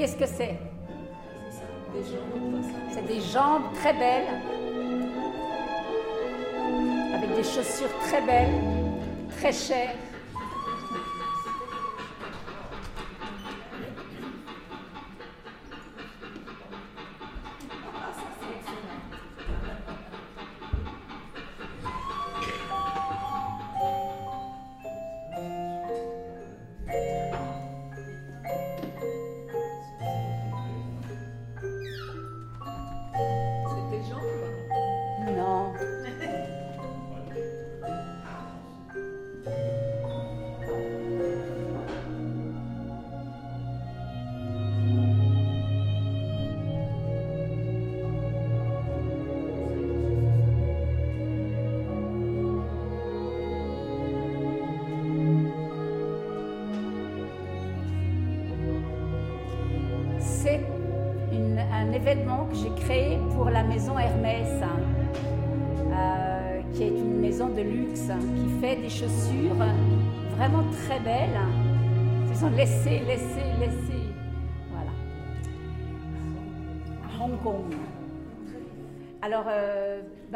qu'est-ce que c'est? C'est des jambes très belles, avec des chaussures très belles, très chères.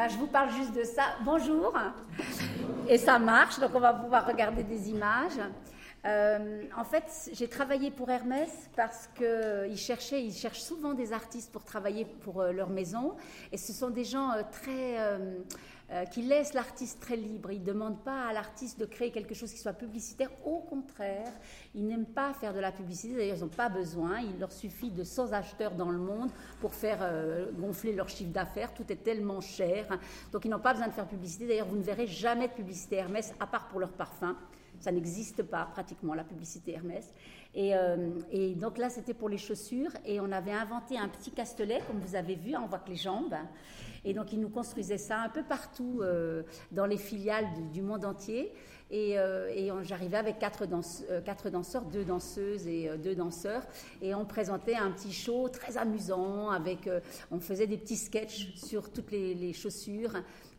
Je vous parle juste de ça. Bonjour. Et ça marche, donc on va pouvoir regarder des images. Euh, en fait, j'ai travaillé pour Hermès parce qu'ils cherchaient, ils cherchent souvent des artistes pour travailler pour euh, leur maison. Et ce sont des gens euh, très, qui laissent l'artiste très libre. Ils ne demandent pas à l'artiste de créer quelque chose qui soit publicitaire. Au contraire, ils n'aiment pas faire de la publicité. D'ailleurs, ils n'ont pas besoin. Il leur suffit de 100 acheteurs dans le monde pour faire gonfler leur chiffre d'affaires. Tout est tellement cher. Donc, ils n'ont pas besoin de faire publicité. D'ailleurs, vous ne verrez jamais de publicité Hermès à part pour leur parfum. Ça n'existe pas pratiquement, la publicité Hermès. Et, euh, et donc là, c'était pour les chaussures. Et on avait inventé un petit castelet, comme vous avez vu, on voit que les jambes. Et donc, ils nous construisaient ça un peu partout euh, dans les filiales du, monde entier. Et, euh, j'arrivais avec quatre, danse- quatre danseurs, deux danseuses et deux danseurs. Et on présentait un petit show très amusant. Avec, on faisait des petits sketchs sur toutes les chaussures.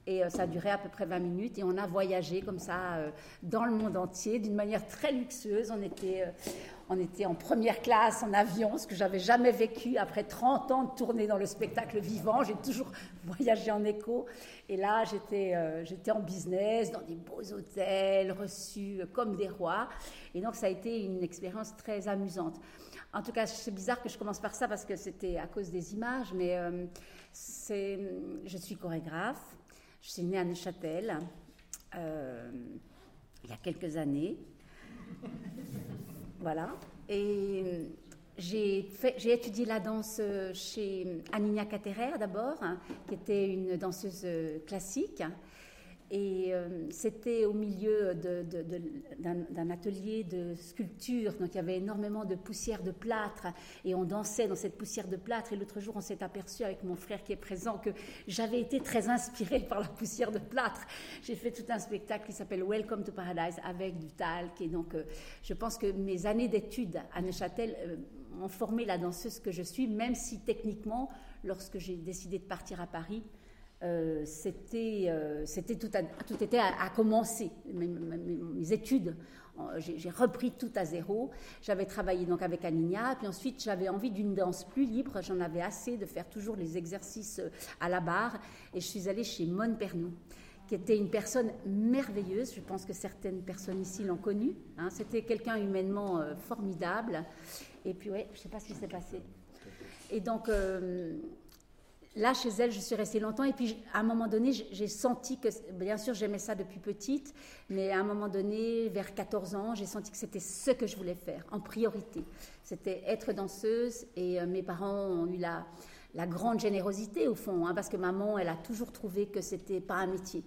Et euh, ça a duré à peu près 20 minutes et on a voyagé comme ça euh, dans le monde entier d'une manière très luxueuse. On était, euh, on était en première classe en avion, ce que j'avais jamais vécu après 30 ans de tournée dans le spectacle vivant. J'ai toujours voyagé en écho. Et là, j'étais j'étais en business, dans des beaux hôtels, reçus comme des rois. Et donc, ça a été une expérience très amusante. En tout cas, c'est bizarre que je commence par ça parce que c'était à cause des images, mais c'est, je suis chorégraphe. Je suis née à Neuchâtel euh, il y a quelques années. Voilà. Et j'ai, fait- j'ai étudié la danse chez Anina Caterer d'abord, qui était une danseuse euh, classique. Et euh, c'était au milieu d'un atelier de sculpture, donc il y avait énormément de poussière de plâtre, et on dansait dans cette poussière de plâtre. Et l'autre jour, on s'est aperçu avec mon frère qui est présent que j'avais été très inspirée par la poussière de plâtre. J'ai fait tout un spectacle qui s'appelle Welcome to Paradise avec du talc. Et donc, euh, je pense que mes années d'études à Neuchâtel euh, ont formé la danseuse que je suis, même si techniquement, lorsque j'ai décidé de partir à Paris, euh, euh, c'était tout, tout était à, commencer. Mes, études, j'ai, repris tout à zéro. J'avais travaillé donc avec Anina, puis ensuite j'avais envie d'une danse plus libre. J'en avais assez de faire toujours les exercices euh, à la barre, et je suis allée chez Mon Pernou qui était une personne merveilleuse. Je pense que certaines personnes ici l'ont connue. hein. C'était quelqu'un humainement formidable. Et puis, ouais, je ne sais pas ce qui s'est passé. Et donc, là, chez elle, je suis restée longtemps. Et puis, à un moment donné, j'ai senti que, bien sûr, j'aimais ça depuis petite, mais à un moment donné, vers 14 ans, j'ai senti que c'était ce que je voulais faire, en priorité. C'était être danseuse. Et euh, mes parents ont eu la, grande générosité, au fond, hein, parce que maman, elle a toujours trouvé que c'était pas un métier.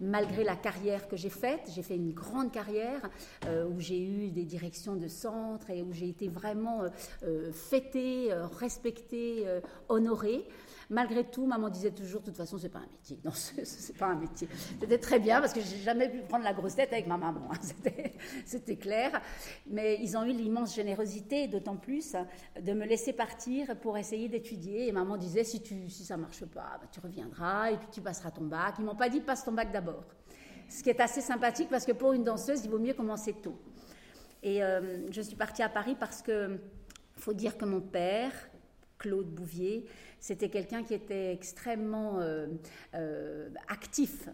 Malgré la carrière que j'ai faite, j'ai fait une grande carrière euh, où j'ai eu des directions de centre et où j'ai été vraiment euh, fêtée, respectée, honorée. Malgré tout, maman disait toujours, de toute façon, c'est pas un métier. Non, c'est pas un métier. C'était très bien parce que j'ai jamais pu prendre la grosse tête avec ma maman. hein. C'était- C'était clair. Mais ils ont eu l'immense générosité, d'autant plus, de me laisser partir pour essayer d'étudier. Et maman disait, si, tu, si ça marche pas, bah, tu reviendras et puis tu passeras ton bac. Ils m'ont pas dit, passe ton bac d'abord. Ce qui est assez sympathique parce que pour une danseuse, il vaut mieux commencer tôt. Et euh, je suis partie à Paris parce que faut dire que mon père, Claude Bouvier, c'était quelqu'un qui était extrêmement euh, euh, actif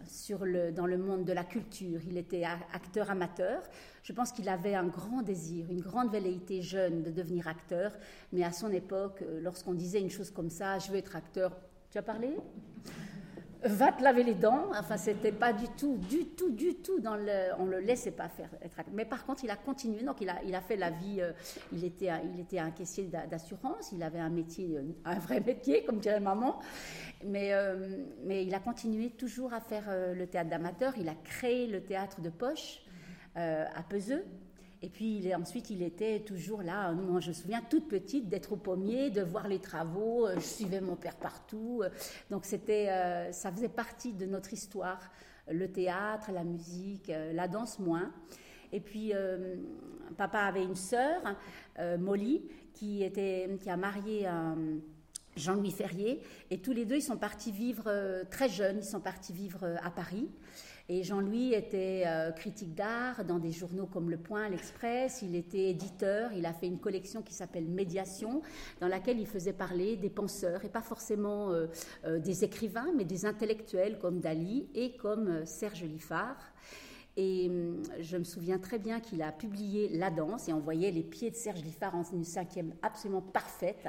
dans le monde de la culture. Il était acteur amateur. Je pense qu'il avait un grand désir, une grande velléité jeune de devenir acteur. Mais à son époque, euh, lorsqu'on disait une chose comme ça, je veux être acteur, tu as parlé? Va te laver les dents. Enfin, c'était pas du tout, du tout, du tout dans le. On le laissait pas faire. Mais par contre, il a continué. Donc, il a, il a fait la vie. Euh, il était, il était un caissier d'assurance. Il avait un métier, euh, un vrai métier, comme dirait maman. Mais, euh, mais il a continué toujours à faire le théâtre d'amateur. Il a créé le théâtre de poche à Peseux. Et puis ensuite, il était toujours là. Moi, je me souviens, toute petite, d'être au pommier, de voir les travaux. Euh, je suivais mon père partout. Euh, donc c'était, euh, ça faisait partie de notre histoire. Le théâtre, la musique, la danse moins. Et puis papa avait une sœur, Molly, qui était, qui a marié Jean-Louis Ferrier, et tous les deux, ils sont partis vivre très jeunes, ils sont partis vivre à Paris. Et Jean-Louis était euh, critique d'art dans des journaux comme Le Point, L'Express. Il était éditeur. Il a fait une collection qui s'appelle Médiation, dans laquelle il faisait parler des penseurs, et pas forcément euh, euh, des écrivains, mais des intellectuels comme Dali et comme Serge Liffard. Et hum, je me souviens très bien qu'il a publié La danse et on voyait les pieds de Serge Liffard en une cinquième absolument parfaite.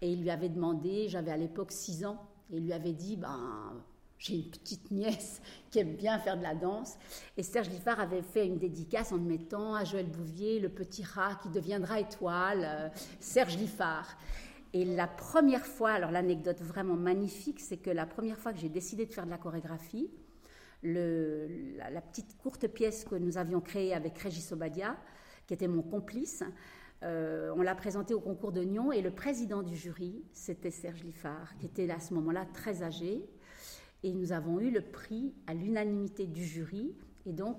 Et il lui avait demandé, j'avais à l'époque six ans, et il lui avait dit, ben, j'ai une petite nièce qui aime bien faire de la danse. Et Serge Liffard avait fait une dédicace en mettant à Joël Bouvier le petit rat qui deviendra étoile, euh, Serge Liffard. Et la première fois, alors l'anecdote vraiment magnifique, c'est que la première fois que j'ai décidé de faire de la chorégraphie, la, petite courte pièce que nous avions créée avec Régis Obadia, qui était mon complice, euh, on l'a présentée au concours de Nyon et le président du jury, c'était Serge Liffard, qui était à ce moment-là très âgé, et nous avons eu le prix à l'unanimité du jury. Et donc,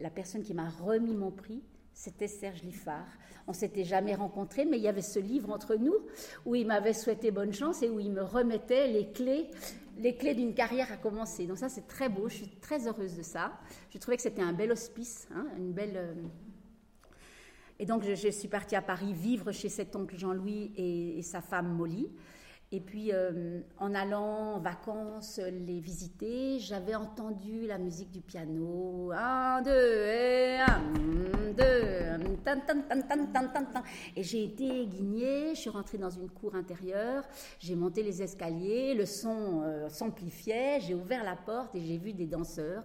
la personne qui m'a remis mon prix, c'était Serge Liffard. On s'était jamais rencontrés, mais il y avait ce livre entre nous où il m'avait souhaité bonne chance et où il me remettait les clés, les clés d'une carrière à commencer. Donc ça, c'est très beau. Je suis très heureuse de ça. Je trouvais que c'était un bel hospice, hein, une belle. Euh, et donc, je, suis partie à Paris vivre chez cet oncle Jean-Louis et, et, sa femme Molly. Et puis, euh, en allant en vacances les visiter, j'avais entendu la musique du piano. Un, deux, et un, deux. Et j'ai été guignée, je suis rentrée dans une cour intérieure, j'ai monté les escaliers, le son euh, s'amplifiait, j'ai ouvert la porte et j'ai vu des danseurs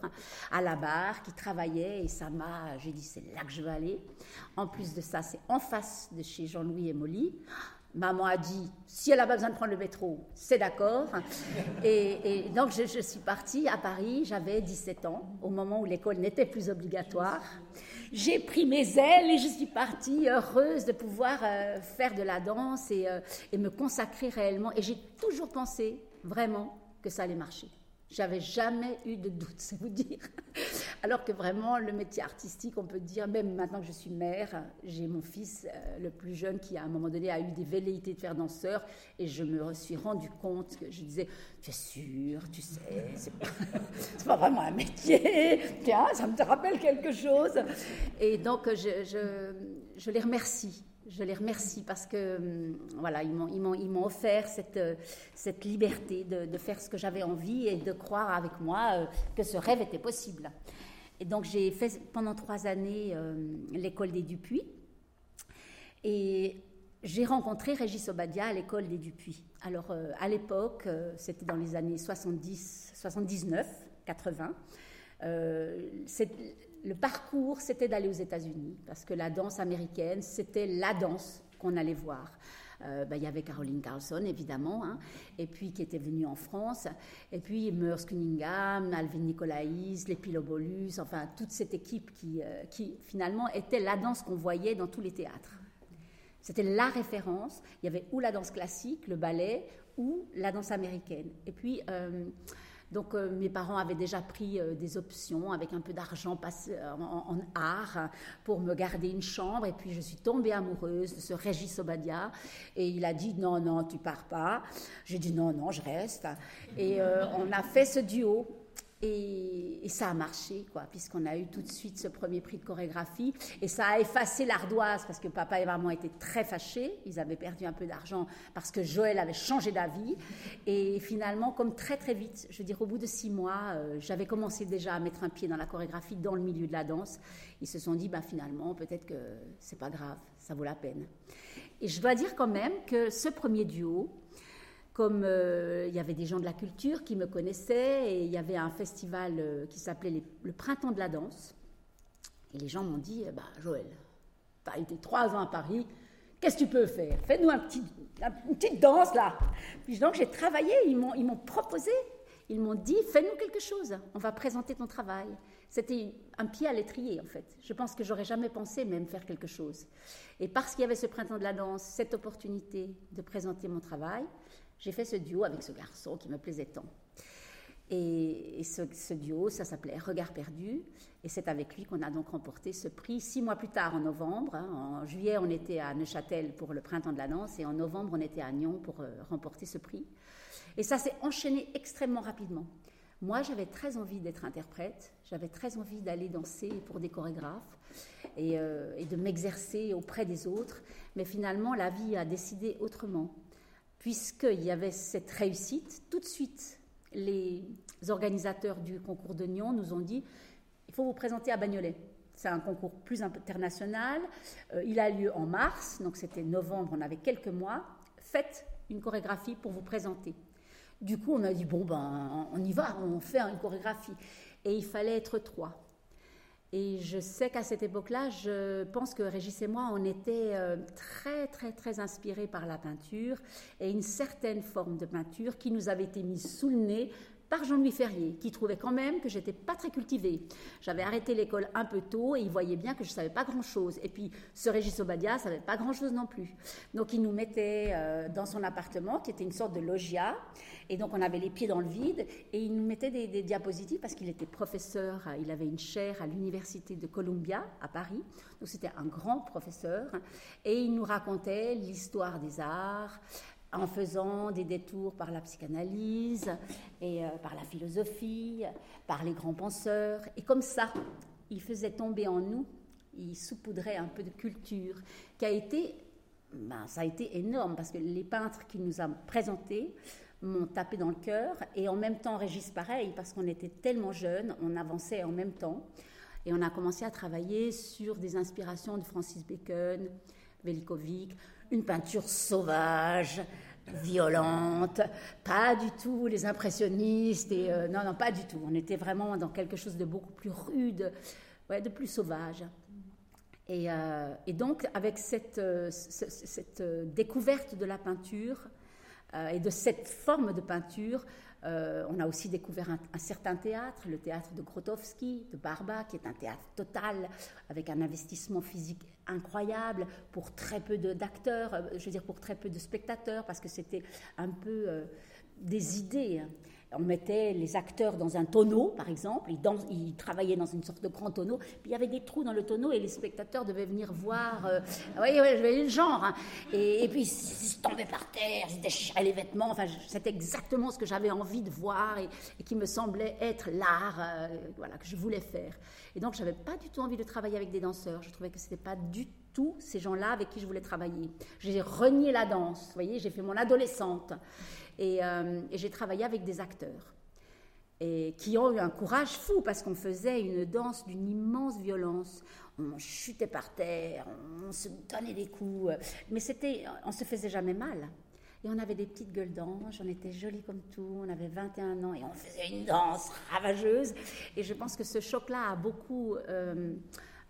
à la barre qui travaillaient et ça m'a, j'ai dit, c'est là que je veux aller. En plus de ça, c'est en face de chez Jean-Louis et Molly. Maman a dit, si elle n'a pas besoin de prendre le métro, c'est d'accord. Et, donc, je, suis partie à Paris, j'avais 17 ans, au moment où l'école n'était plus obligatoire. J'ai pris mes ailes et je suis partie heureuse de pouvoir euh, faire de la danse euh, et me consacrer réellement. Et j'ai toujours pensé, vraiment, que ça allait marcher. J'avais jamais eu de doute, c'est vous dire. Alors que vraiment, le métier artistique, on peut dire, même maintenant que je suis mère, j'ai mon fils, euh, le plus jeune, qui à un moment donné a eu des velléités de faire danseur, et je me suis rendu compte que je disais, tu es sûr, tu sais, c'est pas, pas vraiment un métier, tiens, ça me rappelle quelque chose. Et donc, je, les remercie je les remercie parce que hum, voilà, ils m'ont offert cette, euh, liberté de, faire ce que j'avais envie et de croire avec moi euh, que ce rêve était possible. Et donc j'ai fait pendant trois années euh, l'école des Dupuis et j'ai rencontré Régis Obadia à l'école des Dupuis. Alors à l'époque, c'était dans les années 70, 79, 80 le parcours, c'était d'aller aux États-Unis, parce que la danse américaine, c'était la danse qu'on allait voir. Euh, ben, il y avait Caroline Carlson, évidemment, hein, et puis qui était venue en France, et puis Merce Cunningham, Alvin Nicolaïs, les Pilobolus, enfin toute cette équipe qui, euh, qui finalement était la danse qu'on voyait dans tous les théâtres. C'était la référence. Il y avait ou la danse classique, le ballet, ou la danse américaine. Et puis, euh, donc euh, mes parents avaient déjà pris euh, des options avec un peu d'argent euh, en, en, art pour me garder une chambre. Et puis je suis tombée amoureuse de ce Régis Obadia. Et il a dit non, non, tu pars pas. J'ai dit non, non, je reste. Et on a fait ce duo Et, ça a marché, quoi, puisqu'on a eu tout de suite ce premier prix de chorégraphie. Et ça a effacé l'ardoise, parce que papa et maman étaient très fâchés. Ils avaient perdu un peu d'argent parce que Joël avait changé d'avis. Et finalement, comme très très vite, je veux dire, au bout de six mois, euh, j'avais commencé déjà à mettre un pied dans la chorégraphie, dans le milieu de la danse. Ils se sont dit, bah, finalement, peut-être que c'est pas grave, ça vaut la peine. Et je dois dire quand même que ce premier duo, comme euh, il y avait des gens de la culture qui me connaissaient et il y avait un festival euh, qui s'appelait le Printemps de la danse. Et les gens m'ont dit bah, Joël, tu as été trois ans à Paris, qu'est-ce que tu peux faire? Fais-nous une petite danse là. Puis donc j'ai travaillé, ils m'ont, ils m'ont proposé, ils m'ont dit Fais-nous quelque chose, on va présenter ton travail. C'était un pied à l'étrier en fait. Je pense que j'aurais jamais pensé même faire quelque chose. Et parce qu'il y avait ce printemps de la danse, cette opportunité de présenter mon travail, j'ai fait ce duo avec ce garçon qui me plaisait tant. Et, ce, duo, ça s'appelait Regard perdu. Et c'est avec lui qu'on a donc remporté ce prix six mois plus tard, en novembre. Hein. En juillet, on était à Neuchâtel pour le printemps de la danse. Et en novembre, on était à Nyon pour euh, remporter ce prix. Et ça s'est enchaîné extrêmement rapidement. Moi, j'avais très envie d'être interprète. J'avais très envie d'aller danser pour des chorégraphes et, euh, et de m'exercer auprès des autres. Mais finalement, la vie a décidé autrement puisqu'il y avait cette réussite, tout de suite, les organisateurs du concours de Nyon nous ont dit il faut vous présenter à Bagnolet. C'est un concours plus international. Euh, il a lieu en mars, donc c'était novembre, on avait quelques mois. Faites une chorégraphie pour vous présenter. Du coup, on a dit bon, ben, on y va, on fait une chorégraphie. Et il fallait être trois. Et je sais qu'à cette époque-là, je pense que Régis et moi, on était euh, très, très, très inspirés par la peinture et une certaine forme de peinture qui nous avait été mise sous le nez par Jean-Louis Ferrier, qui trouvait quand même que j'étais pas très cultivée. J'avais arrêté l'école un peu tôt et il voyait bien que je savais pas grand-chose. Et puis, ce Régis Obadia savait pas grand-chose non plus. Donc, il nous mettait euh, dans son appartement, qui était une sorte de loggia, et donc on avait les pieds dans le vide, et il nous mettait des, des diapositives parce qu'il était professeur, il avait une chaire à l'université de Columbia à Paris, donc c'était un grand professeur, et il nous racontait l'histoire des arts, en faisant des détours par la psychanalyse et euh, par la philosophie, par les grands penseurs. Et comme ça, il faisait tomber en nous, il saupoudrait un peu de culture, qui a été, ben, ça a été énorme, parce que les peintres qui nous ont présentés m'ont tapé dans le cœur, et en même temps Régis pareil, parce qu'on était tellement jeunes, on avançait en même temps, et on a commencé à travailler sur des inspirations de Francis Bacon, Velikovic, une peinture sauvage, violente, pas du tout les impressionnistes, et euh, non, non, pas du tout. On était vraiment dans quelque chose de beaucoup plus rude, ouais, de plus sauvage. Et, euh, donc, avec cette, euh, cette, découverte de la peinture et de cette forme de peinture, euh, on a aussi découvert un, certain théâtre, le théâtre de Grotowski, de Barba, qui est un théâtre total, avec un investissement physique incroyable pour très peu d'acteurs, euh, je veux dire pour très peu de spectateurs, parce que c'était un peu euh, des idées. On mettait les acteurs dans un tonneau, par exemple, ils, travaillaient dans une sorte de grand tonneau, puis il y avait des trous dans le tonneau et les spectateurs devaient venir voir. Euh, vous voyez, le genre. Hein. Et, puis ils se tombaient par terre, ils déchiraient les vêtements. Enfin, c'était exactement ce que j'avais envie de voir et, qui me semblait être l'art euh, voilà, que je voulais faire. Et donc, je n'avais pas du tout envie de travailler avec des danseurs. Je trouvais que ce n'était pas du tout ces gens-là avec qui je voulais travailler. J'ai renié la danse, vous voyez, j'ai fait mon adolescente. Euh, et, j'ai travaillé avec des acteurs et qui ont eu un courage fou parce qu'on faisait une danse d'une immense violence. On chutait par terre, on se donnait des coups, mais c'était, on se faisait jamais mal. Et on avait des petites gueules d'ange, on était jolis comme tout, on avait 21 ans et on faisait une danse ravageuse. Et je pense que ce choc-là a beaucoup euh,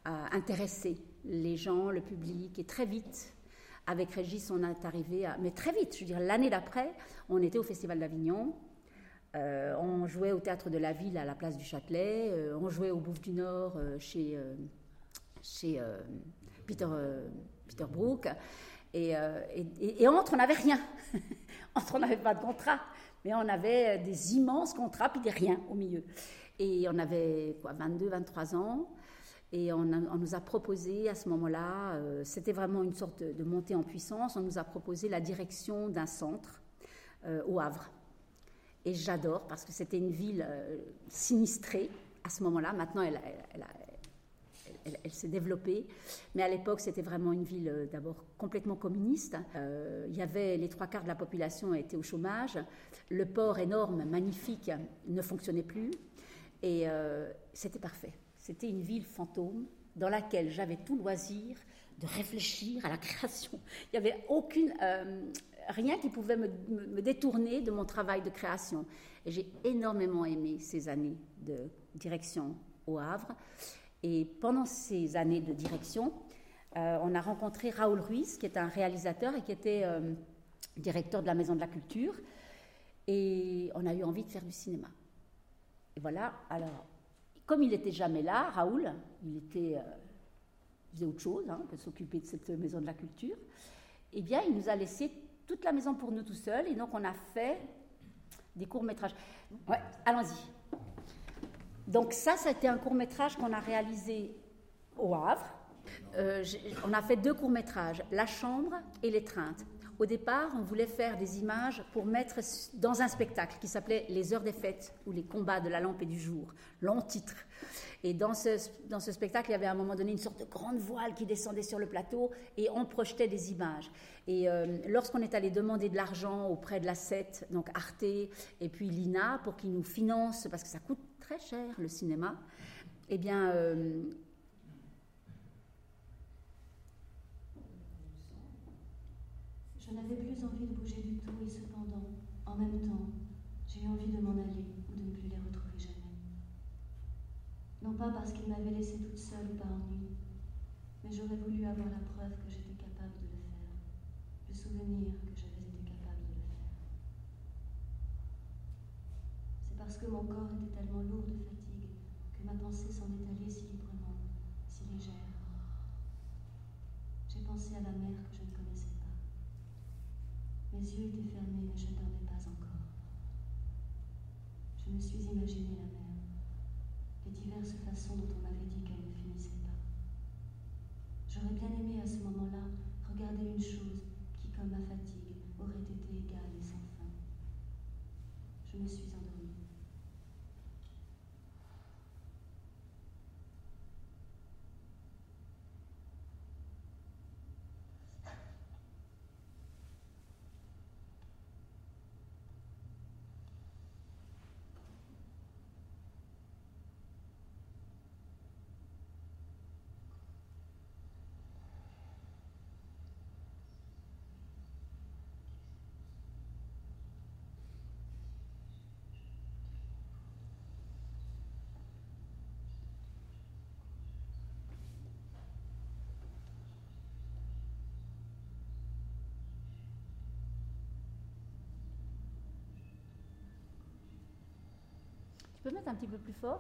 intéressé les gens, le public, et très vite, avec Régis, on est arrivé à. Mais très vite, je veux dire, l'année d'après, on était au Festival d'Avignon. Euh, on jouait au théâtre de la ville à la place du Châtelet. Euh, on jouait au Bouffe du Nord euh, chez, chez Peter, Peter Brook. Et, et, entre, on n'avait rien. entre, on n'avait pas de contrat. Mais on avait des immenses contrats, puis des rien au milieu. Et on avait quoi, 22, 23 ans. Et on, nous a proposé à ce moment-là, euh, c'était vraiment une sorte de, montée en puissance, on nous a proposé la direction d'un centre euh, au Havre. Et j'adore parce que c'était une ville sinistrée à ce moment-là. Maintenant, elle, elle, elle, s'est développée. Mais à l'époque, c'était vraiment une ville euh, d'abord complètement communiste. Euh, il y avait les trois quarts de la population étaient au chômage. Le port énorme, magnifique, ne fonctionnait plus. Et euh, c'était parfait. C'était une ville fantôme dans laquelle j'avais tout loisir de réfléchir à la création. Il n'y avait aucune, rien qui pouvait me, détourner de mon travail de création. J'ai énormément aimé ces années de direction au Havre. Et pendant ces années de direction, euh, on a rencontré Raoul Ruiz, qui est un réalisateur et qui était euh, directeur de la Maison de la Culture. Et on a eu envie de faire du cinéma. Et voilà, alors, comme il n'était jamais là, Raoul, il était, euh, faisait autre chose hein, que s'occuper de cette Maison de la Culture, eh bien, il nous a laissé toute la maison pour nous tout seuls. Et donc, on a fait des courts-métrages. Ouais, allons-y. Donc ça, c'était un court métrage qu'on a réalisé au Havre. Euh, on a fait deux courts métrages, La Chambre et L'étreinte. Au départ, on voulait faire des images pour mettre dans un spectacle qui s'appelait Les Heures des Fêtes ou Les Combats de la Lampe et du Jour, long titre. Et dans ce, dans ce spectacle, il y avait à un moment donné une sorte de grande voile qui descendait sur le plateau et on projetait des images. Et euh, lorsqu'on est allé demander de l'argent auprès de la SET, donc Arte et puis l'INA, pour qu'ils nous financent, parce que ça coûte très cher le cinéma, eh bien, euh, Je n'avais plus envie de bouger du tout et cependant, en même temps, j'ai eu envie de m'en aller ou de ne plus les retrouver jamais. Non pas parce qu'ils m'avaient laissée toute seule par ennui, mais j'aurais voulu avoir la preuve que j'étais capable de le faire, le souvenir que j'avais été capable de le faire. C'est parce que mon corps était tellement lourd de fatigue que ma pensée s'en est allée si librement, si légère. J'ai pensé à la mer que je ne connaissais pas. Mes yeux étaient fermés, mais je ne dormais pas encore. Je me suis imaginé la mer, les diverses façons dont on m'avait dit qu'elle ne finissait pas. J'aurais bien aimé à ce moment-là regarder une chose qui, comme ma fatigue, aurait été égale et sans fin. Je me suis endormie. Tu peux mettre un petit peu plus fort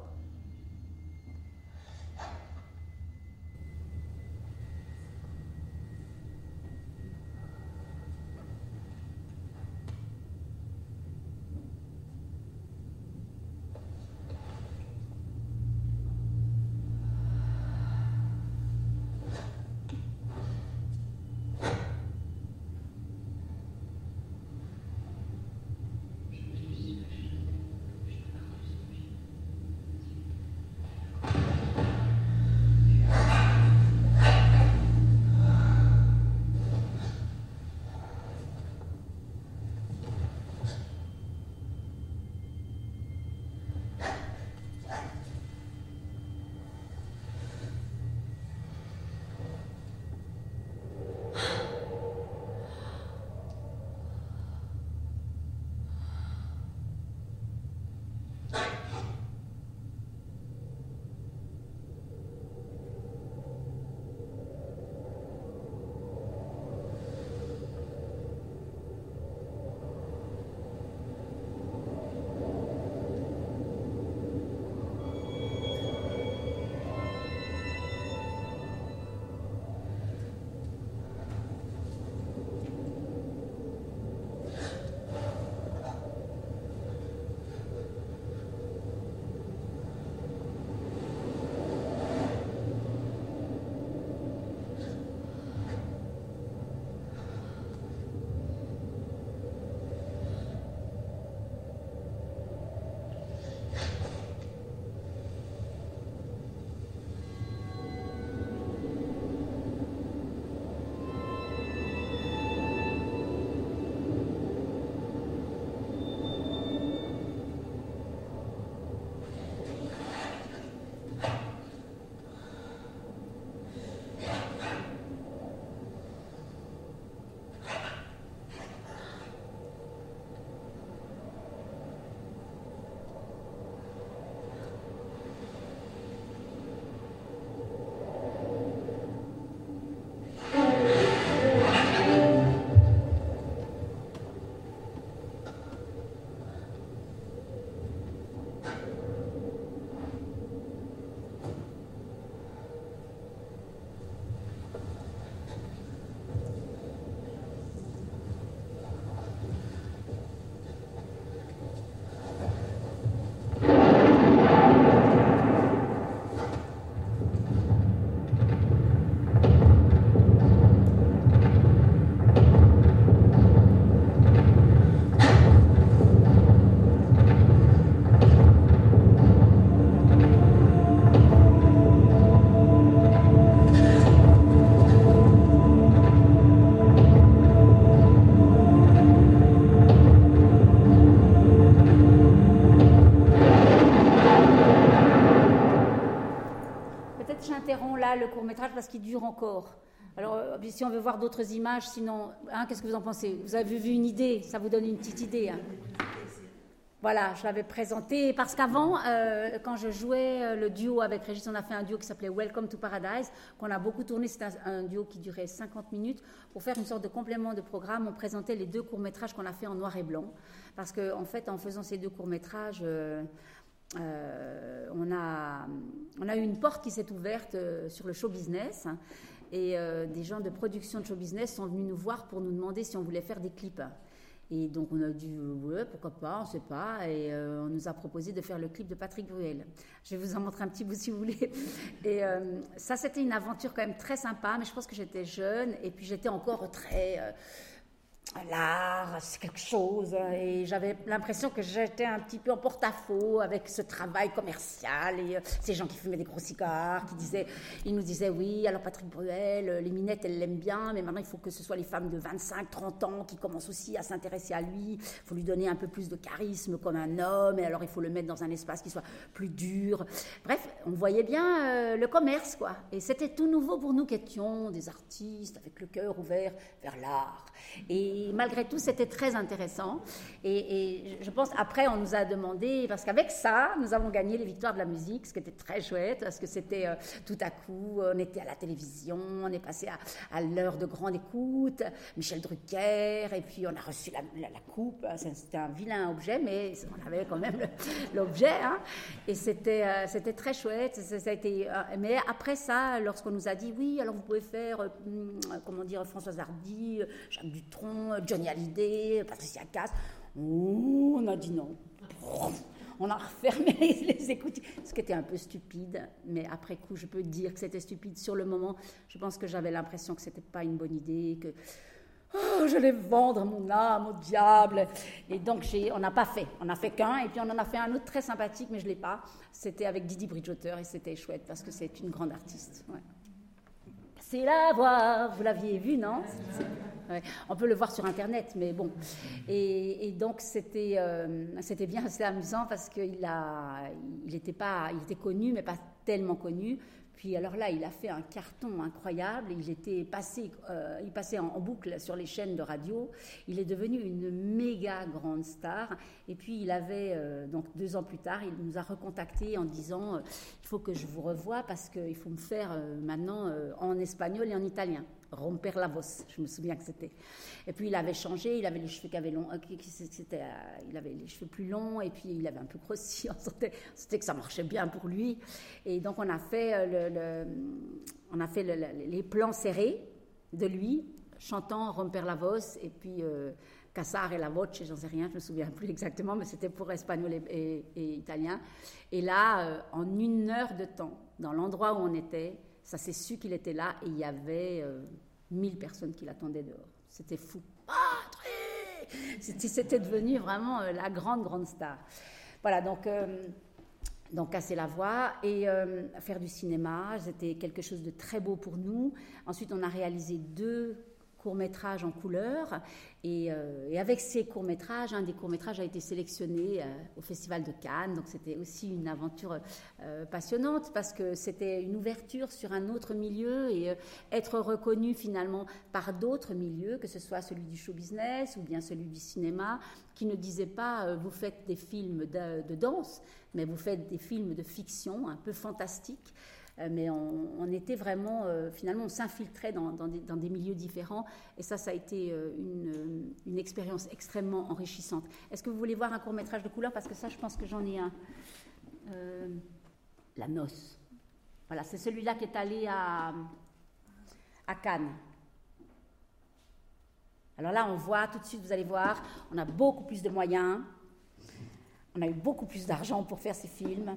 parce qu'il dure encore. Alors, euh, si on veut voir d'autres images, sinon, hein, qu'est-ce que vous en pensez? Vous avez vu une idée? Ça vous donne une petite idée. Hein voilà, je l'avais présenté parce qu'avant, euh, quand je jouais euh, le duo avec Régis, on a fait un duo qui s'appelait Welcome to Paradise, qu'on a beaucoup tourné. C'était un, duo qui durait 50 minutes. Pour faire une sorte de complément de programme, on présentait les deux courts-métrages qu'on a fait en noir et blanc. Parce qu'en en fait, en faisant ces deux courts-métrages, on, a, on a eu une porte qui s'est ouverte sur le show business. Et des gens de production de show business sont venus nous voir pour nous demander si on voulait faire des clips. Et donc on a dit, ouais, pourquoi pas, on ne sait pas. Et euh, on nous a proposé de faire le clip de Patrick Bruel. Je vais vous en montrer un petit bout si vous voulez. Et euh, ça, c'était une aventure quand même très sympa, mais je pense que j'étais jeune et puis j'étais encore très... L'art, c'est quelque chose. Et j'avais l'impression que j'étais un petit peu en porte-à-faux avec ce travail commercial et euh, ces gens qui fumaient des gros cigares, qui disaient, ils nous disaient oui, alors Patrick Bruel, euh, les minettes, elles l'aiment bien, mais maintenant il faut que ce soit les femmes de 25, 30 ans qui commencent aussi à s'intéresser à lui. Il faut lui donner un peu plus de charisme comme un homme, et alors il faut le mettre dans un espace qui soit plus dur. Bref, on voyait bien euh, le commerce, quoi. Et c'était tout nouveau pour nous qui étions des artistes avec le cœur ouvert vers l'art. Et malgré tout, c'était très intéressant. Et, je pense, après, on nous a demandé, parce qu'avec ça, nous avons gagné les victoires de la musique, ce qui était très chouette, parce que c'était euh, tout à coup, on était à la télévision, on est passé à, l'heure de grande écoute, Michel Drucker, et puis on a reçu la, coupe. C'était un vilain objet, mais on avait quand même l'objet. Hein. Et c'était euh, c'était très chouette. Ça, a été, euh, mais après ça, lorsqu'on nous a dit, oui, alors vous pouvez faire, hum, comment dire, Françoise Hardy, Jacques Dutronc, Johnny Hallyday, Patricia Cass. on a dit non. On a refermé les écoutes, ce qui était un peu stupide, mais après coup, je peux dire que c'était stupide. Sur le moment, je pense que j'avais l'impression que c'était pas une bonne idée, que oh, je vais vendre mon âme au diable. Et donc, on n'a pas fait. On n'a fait qu'un, et puis on en a fait un autre très sympathique, mais je l'ai pas. C'était avec Didi Bridgewater, et c'était chouette parce que c'est une grande artiste. C'est la voix, vous l'aviez vu, non? On peut le voir sur Internet, mais bon. Et, donc, c'était euh, bien assez amusant parce qu'il il il était connu, mais pas tellement connu. Puis alors là, il a fait un carton incroyable. Il était passé, euh, il passait en, boucle sur les chaînes de radio. Il est devenu une méga grande star. Et puis il avait euh, donc deux ans plus tard, il nous a recontacté en disant il faut que je vous revoie parce qu'il faut me faire maintenant en espagnol et en italien romper la voix, je me souviens que c'était. Et puis il avait changé, il avait les cheveux qui avaient long, euh, c'était, euh, il avait les cheveux plus longs et puis il avait un peu grossi. C'était que ça marchait bien pour lui. Et donc on a fait euh, le, on a fait les plans serrés de lui chantant romper la voix et puis Cassar et la voce, j'en sais rien, je me souviens plus exactement, mais c'était pour espagnol et, italien. Et là, en une heure de temps, dans l'endroit où on était, ça s'est su qu'il était là et il y avait euh, mille personnes qui l'attendaient dehors. C'était fou. C'était devenu vraiment euh, la grande, grande star. Voilà, donc, euh, donc casser la voix et faire du cinéma, c'était quelque chose de très beau pour nous. Ensuite, on a réalisé deux courts-métrages en couleur. Euh, et, avec ces courts-métrages, un des courts-métrages a été sélectionné euh, au Festival de Cannes. Donc c'était aussi une aventure euh, passionnante parce que c'était une ouverture sur un autre milieu et être reconnu finalement par d'autres milieux, que ce soit celui du show business ou bien celui du cinéma, qui ne disait pas vous faites des films de, de danse, mais vous faites des films de fiction un peu fantastiques. Euh, mais on, était vraiment, euh, finalement, on s'infiltrait dans, des, milieux différents, et ça, ça a été euh, une, expérience extrêmement enrichissante. Est-ce que vous voulez voir un court métrage de couleur? Parce que ça, je pense que j'en ai un. La noce. Voilà, c'est celui-là qui est allé à, à Cannes. Alors là, on voit tout de suite, vous allez voir, on a beaucoup plus de moyens, on a eu beaucoup plus d'argent pour faire ces films.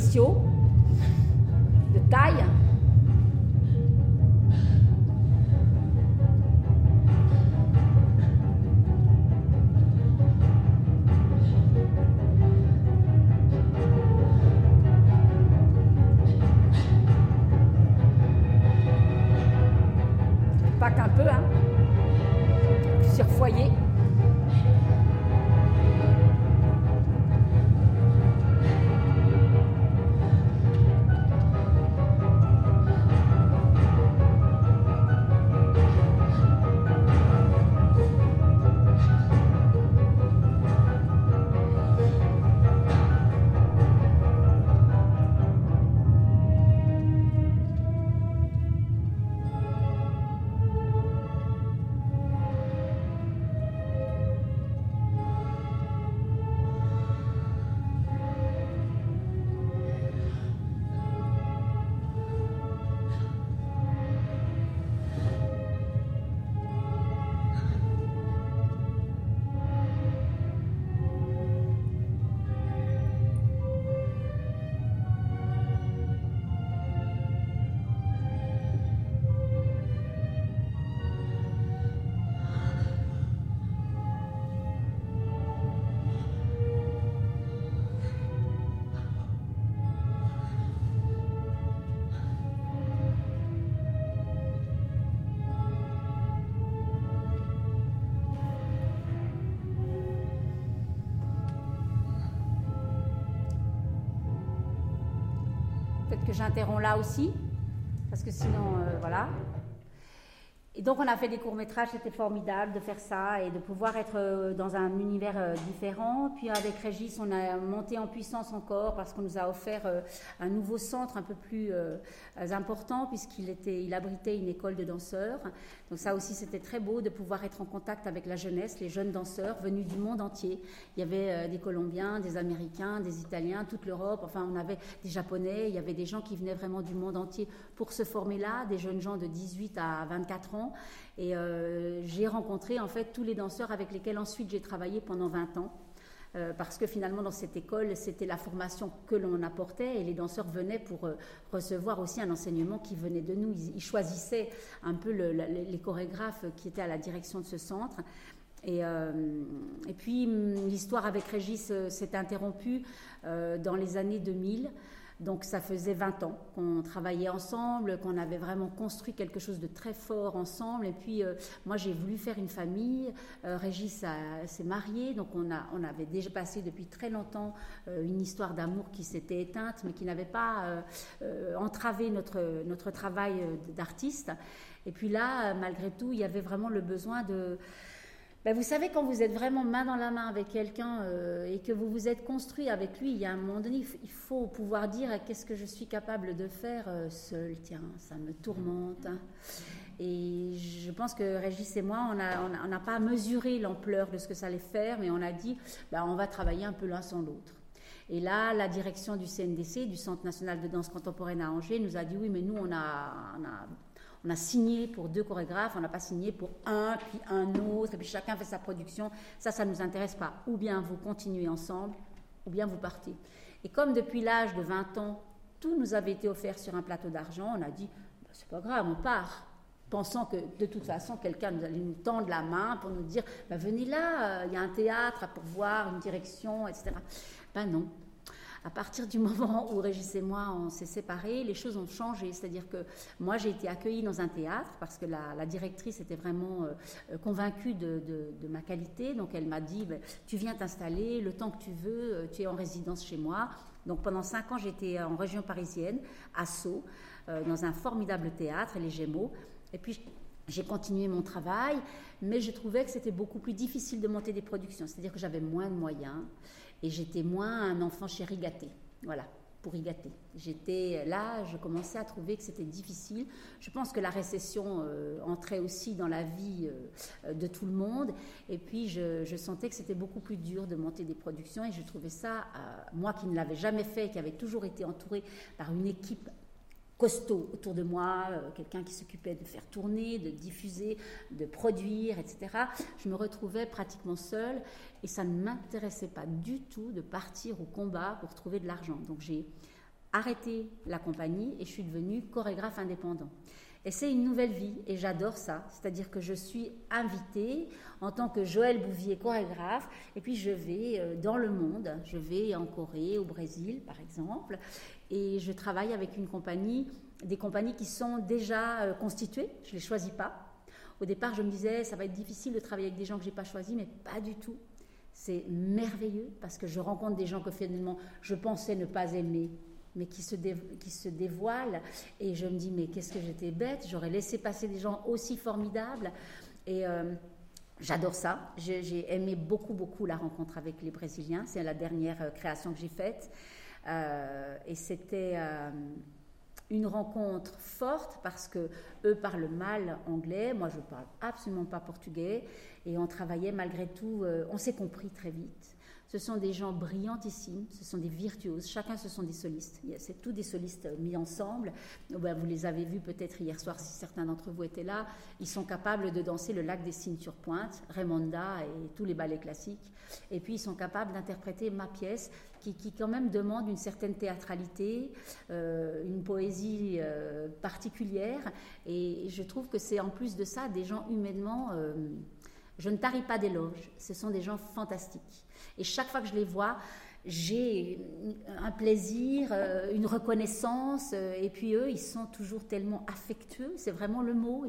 Spéciaux j'interromps là aussi, parce que sinon, euh, voilà. Et donc on a fait des courts-métrages, c'était formidable de faire ça et de pouvoir être euh, dans un univers euh, différent. Puis avec Régis, on a monté en puissance encore parce qu'on nous a offert euh, un nouveau centre un peu plus important puisqu'il était, il abritait une école de danseurs. Donc ça aussi, c'était très beau de pouvoir être en contact avec la jeunesse, les jeunes danseurs venus du monde entier. Il y avait des Colombiens, des Américains, des Italiens, toute l'Europe. Enfin, on avait des Japonais. Il y avait des gens qui venaient vraiment du monde entier pour se former là, des jeunes gens de 18 à 24 ans. Et euh, j'ai rencontré en fait tous les danseurs avec lesquels ensuite j'ai travaillé pendant 20 ans. Euh, parce que finalement dans cette école, c'était la formation que l'on apportait et les danseurs venaient pour euh, recevoir aussi un enseignement qui venait de nous. Ils, choisissaient un peu les chorégraphes qui étaient à la direction de ce centre. Et, puis l'histoire avec Régis s'est interrompue dans les années 2000. Donc ça faisait 20 ans qu'on travaillait ensemble, qu'on avait vraiment construit quelque chose de très fort ensemble. Et puis euh, moi j'ai voulu faire une famille. Euh, Régis s'est marié, donc on, avait déjà passé depuis très longtemps euh, une histoire d'amour qui s'était éteinte, mais qui n'avait pas euh, entravé notre, notre travail d'artiste. Et puis là, malgré tout, il y avait vraiment le besoin de ben vous savez, quand vous êtes vraiment main dans la main avec quelqu'un euh, et que vous vous êtes construit avec lui, il y a un moment donné, il faut pouvoir dire qu'est-ce que je suis capable de faire euh, seul? Tiens, ça me tourmente. Hein. Et je pense que Régis et moi, on n'a pas mesuré l'ampleur de ce que ça allait faire, mais on a dit, ben, on va travailler un peu l'un sans l'autre. Et là, la direction du CNDC, du Centre national de danse contemporaine à Angers, nous a dit oui, mais nous, on a on a signé pour deux chorégraphes, on n'a pas signé pour un, puis un autre, et puis chacun fait sa production. Ça, ça ne nous intéresse pas. Ou bien vous continuez ensemble, ou bien vous partez. Et comme depuis l'âge de 20 ans, tout nous avait été offert sur un plateau d'argent, on a dit, bah, c'est pas grave, on part. Pensant que de toute façon, quelqu'un nous allait nous tendre la main pour nous dire, bah, venez là, il y a un théâtre à pourvoir, une direction, etc. Ben non, à partir du moment où Régis et moi on s'est séparés, les choses ont changé. C'est-à-dire que moi j'ai été accueillie dans un théâtre parce que la, directrice était vraiment euh, convaincue de, ma qualité. Donc elle m'a dit ben, tu viens t'installer le temps que tu veux, euh, tu es en résidence chez moi. Donc pendant cinq ans j'étais en région parisienne, à Sceaux, euh, dans un formidable théâtre, les Gémeaux. Et puis j'ai continué mon travail, mais je trouvais que c'était beaucoup plus difficile de monter des productions. C'est-à-dire que j'avais moins de moyens et j'étais moins un enfant chéri gâté. Voilà, pour y gâter. J'étais là, je commençais à trouver que c'était difficile. Je pense que la récession euh, entrait aussi dans la vie euh, de tout le monde. Et puis, je, sentais que c'était beaucoup plus dur de monter des productions. Et je trouvais ça, euh, moi qui ne l'avais jamais fait, qui avait toujours été entourée par une équipe costaud autour de moi, euh, quelqu'un qui s'occupait de faire tourner, de diffuser, de produire, etc. Je me retrouvais pratiquement seule et ça ne m'intéressait pas du tout de partir au combat pour trouver de l'argent. Donc j'ai arrêté la compagnie et je suis devenue chorégraphe indépendant. Et c'est une nouvelle vie et j'adore ça. C'est-à-dire que je suis invitée en tant que Joël Bouvier, chorégraphe, et puis je vais euh, dans le monde. Je vais en Corée, au Brésil par exemple, et je travaille avec une compagnie, des compagnies qui sont déjà euh, constituées. Je ne les choisis pas. Au départ, je me disais, ça va être difficile de travailler avec des gens que je n'ai pas choisis, mais pas du tout. C'est merveilleux parce que je rencontre des gens que finalement je pensais ne pas aimer mais qui se, qui se dévoilent. Et je me dis, mais qu'est-ce que j'étais bête, j'aurais laissé passer des gens aussi formidables. Et euh, j'adore ça. J'ai aimé beaucoup, beaucoup la rencontre avec les Brésiliens. C'est la dernière euh, création que j'ai faite. Euh, et c'était une rencontre forte parce que eux parlent mal anglais, moi je parle absolument pas portugais et on travaillait malgré tout, on s'est compris très vite. Ce sont des gens brillantissimes, ce sont des virtuoses. Chacun, ce sont des solistes. C'est tous des solistes mis ensemble. Ben, vous les avez vus peut-être hier soir si certains d'entre vous étaient là. Ils sont capables de danser le lac des cygnes sur pointe, Raymonda et tous les ballets classiques. Et puis ils sont capables d'interpréter ma pièce qui, quand même demande une certaine théâtralité, euh, une poésie euh, particulière. Et je trouve que c'est en plus de ça des gens humainement... Euh, je ne tarie pas d'éloges, ce sont des gens fantastiques. Et chaque fois que je les vois, j'ai un plaisir, une reconnaissance, et puis eux, ils sont toujours tellement affectueux, c'est vraiment le mot,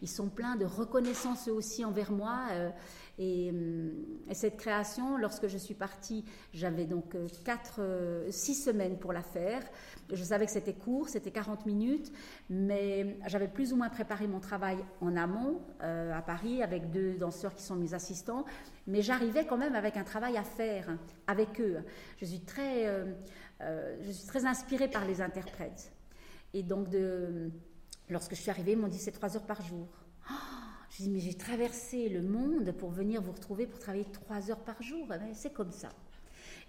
ils, sont pleins de reconnaissance eux aussi envers moi, euh, et, cette création, lorsque je suis partie, j'avais donc 4, euh, 6 euh, semaines pour la faire. Je savais que c'était court, c'était 40 minutes, mais j'avais plus ou moins préparé mon travail en amont à Paris avec deux danseurs qui sont mes assistants. Mais j'arrivais quand même avec un travail à faire avec eux. Je suis très, inspirée par les interprètes. Et donc, lorsque je suis arrivée, ils m'ont dit c'est 3 heures par jour. Je dis, mais j'ai traversé le monde pour venir vous retrouver pour travailler trois heures par jour. C'est comme ça.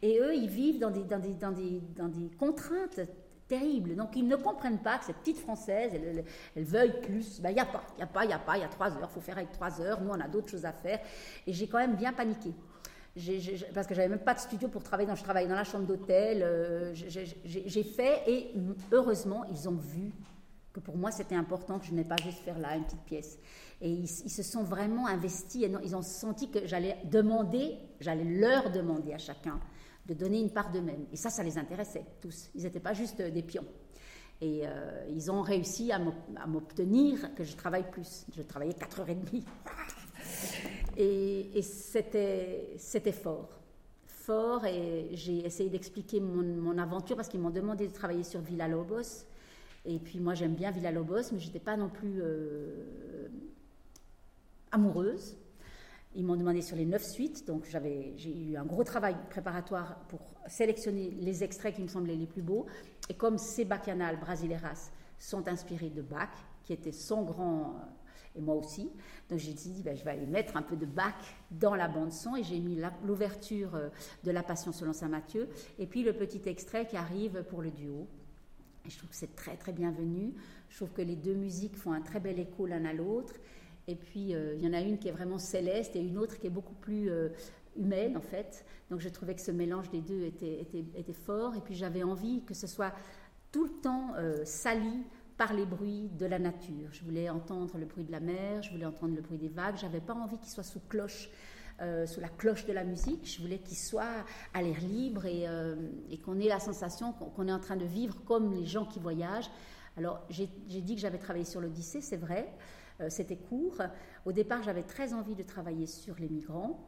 Et eux, ils vivent dans des, dans des, dans des, dans des contraintes terribles. Donc, ils ne comprennent pas que cette petite Française, elle, elle, veuille plus. Il ben, n'y a pas, il n'y a pas, il n'y a pas, il y a trois heures, il faut faire avec trois heures. Nous, on a d'autres choses à faire. Et j'ai quand même bien paniqué. parce que j'avais même pas de studio pour travailler, donc je travaillais dans la chambre d'hôtel. Euh, j'ai fait et heureusement, ils ont vu que pour moi c'était important que je n'ai pas juste faire là une petite pièce. Et ils, se sont vraiment investis, ils ont senti que j'allais demander, j'allais leur demander à chacun de donner une part d'eux-mêmes. Et ça, ça les intéressait tous. Ils n'étaient pas juste des pions. Et euh, ils ont réussi à m'obtenir que je travaille plus. Je travaillais 4h30. et, et c'était fort. Fort, et j'ai essayé d'expliquer mon, mon, aventure parce qu'ils m'ont demandé de travailler sur Villa Lobos. Et puis moi, j'aime bien Villa Lobos, mais je n'étais pas non plus euh, amoureuse. Ils m'ont demandé sur les neuf suites, donc j'ai eu un gros travail préparatoire pour sélectionner les extraits qui me semblaient les plus beaux. Et comme ces bacchanales brasileiras sont inspirés de Bach, qui était son grand, euh, et moi aussi, donc j'ai dit, ben, je vais aller mettre un peu de Bach dans la bande son, et j'ai mis l'ouverture euh, de La Passion selon Saint Matthieu, et puis le petit extrait qui arrive pour le duo. Je trouve que c'est très très bienvenu. Je trouve que les deux musiques font un très bel écho l'un à l'autre. Et puis, euh, il y en a une qui est vraiment céleste et une autre qui est beaucoup plus euh, humaine, en fait. Donc, je trouvais que ce mélange des deux était fort. Et puis, j'avais envie que ce soit tout le temps euh, sali par les bruits de la nature. Je voulais entendre le bruit de la mer, je voulais entendre le bruit des vagues. J'avais pas envie qu'il soit sous cloche. Sous la cloche de la musique, je voulais qu'il soit à l'air libre et, et qu'on ait la sensation qu'on est en train de vivre comme les gens qui voyagent. Alors j'ai dit que j'avais travaillé sur l'Odyssée, c'est vrai, euh, c'était court. Au départ, j'avais très envie de travailler sur les migrants.